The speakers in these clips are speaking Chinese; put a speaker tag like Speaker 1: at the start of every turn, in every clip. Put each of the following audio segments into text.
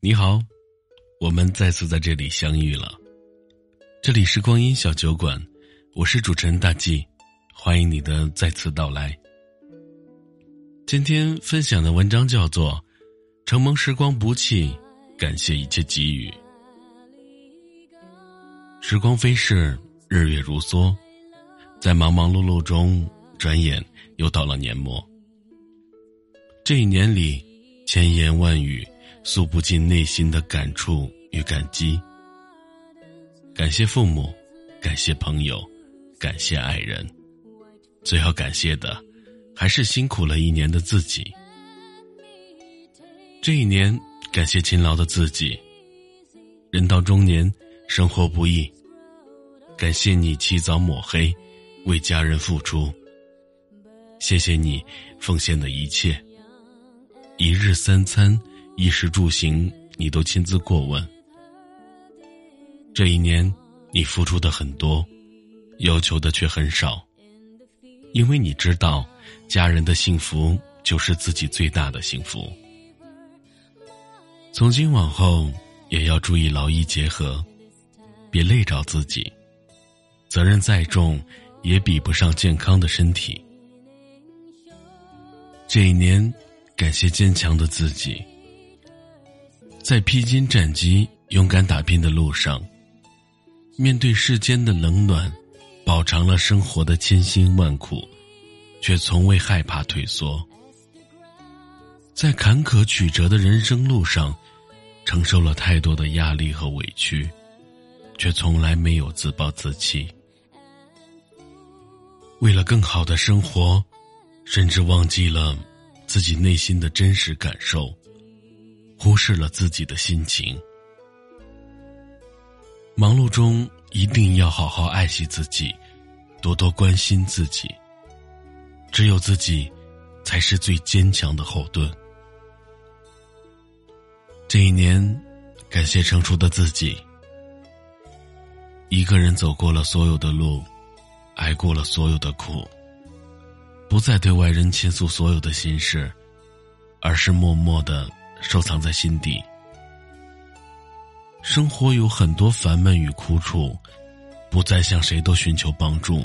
Speaker 1: 你好，我们再次在这里相遇了。这里是光阴小酒馆，我是主持人大 G，欢迎你的再次到来。今天分享的文章叫做《承蒙时光不弃，感谢一切给予》。时光飞逝，日月如梭，在忙忙碌碌中，转眼又到了年末。这一年里，千言万语。诉不尽内心的感触与感激。感谢父母，感谢朋友，感谢爱人，最要感谢的，还是辛苦了一年的自己。这一年，感谢勤劳的自己。人到中年，生活不易，感谢你起早抹黑，为家人付出。谢谢你奉献的一切，一日三餐。衣食住行，你都亲自过问。这一年，你付出的很多，要求的却很少，因为你知道，家人的幸福就是自己最大的幸福。从今往后，也要注意劳逸结合，别累着自己。责任再重，也比不上健康的身体。这一年，感谢坚强的自己。在披荆斩棘、勇敢打拼的路上，面对世间的冷暖，饱尝了生活的千辛万苦，却从未害怕退缩。在坎坷曲折的人生路上，承受了太多的压力和委屈，却从来没有自暴自弃。为了更好的生活，甚至忘记了自己内心的真实感受。忽视了自己的心情。忙碌中一定要好好爱惜自己，多多关心自己。只有自己，才是最坚强的后盾。这一年，感谢成熟的自己。一个人走过了所有的路，挨过了所有的苦，不再对外人倾诉所有的心事，而是默默的。收藏在心底。生活有很多烦闷与苦楚，不再向谁都寻求帮助，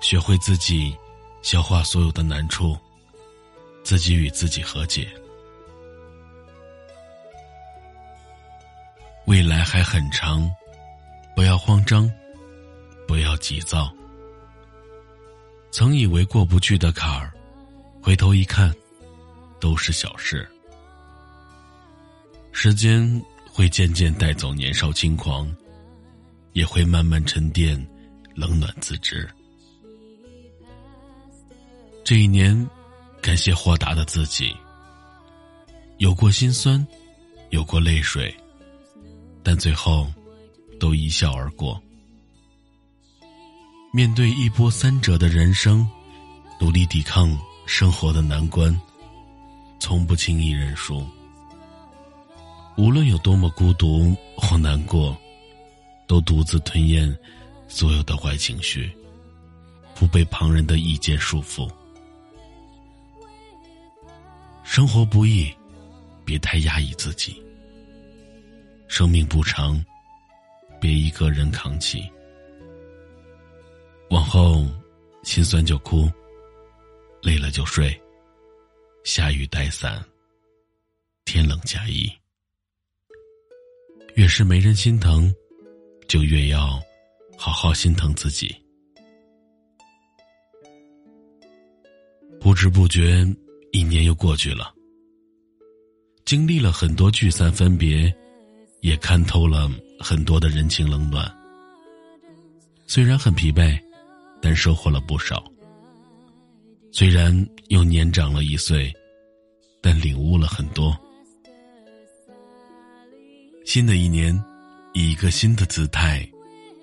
Speaker 1: 学会自己消化所有的难处，自己与自己和解。未来还很长，不要慌张，不要急躁。曾以为过不去的坎儿，回头一看，都是小事。时间会渐渐带走年少轻狂，也会慢慢沉淀冷暖自知。这一年，感谢豁达的自己，有过心酸，有过泪水，但最后都一笑而过。面对一波三折的人生，努力抵抗生活的难关，从不轻易认输。无论有多么孤独或难过，都独自吞咽所有的坏情绪，不被旁人的意见束缚。生活不易，别太压抑自己。生命不长，别一个人扛起。往后，心酸就哭，累了就睡。下雨带伞，天冷加衣。越是没人心疼，就越要好好心疼自己。不知不觉，一年又过去了。经历了很多聚散分别，也看透了很多的人情冷暖。虽然很疲惫，但收获了不少。虽然又年长了一岁，但领悟了很多。新的一年，以一个新的姿态，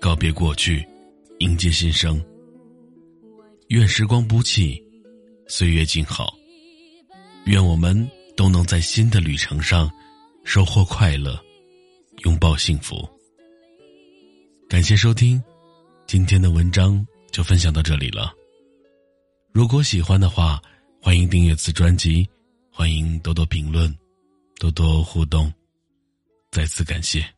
Speaker 1: 告别过去，迎接新生。愿时光不弃，岁月静好。愿我们都能在新的旅程上，收获快乐，拥抱幸福。感谢收听，今天的文章就分享到这里了。如果喜欢的话，欢迎订阅此专辑，欢迎多多评论，多多互动。再次感谢。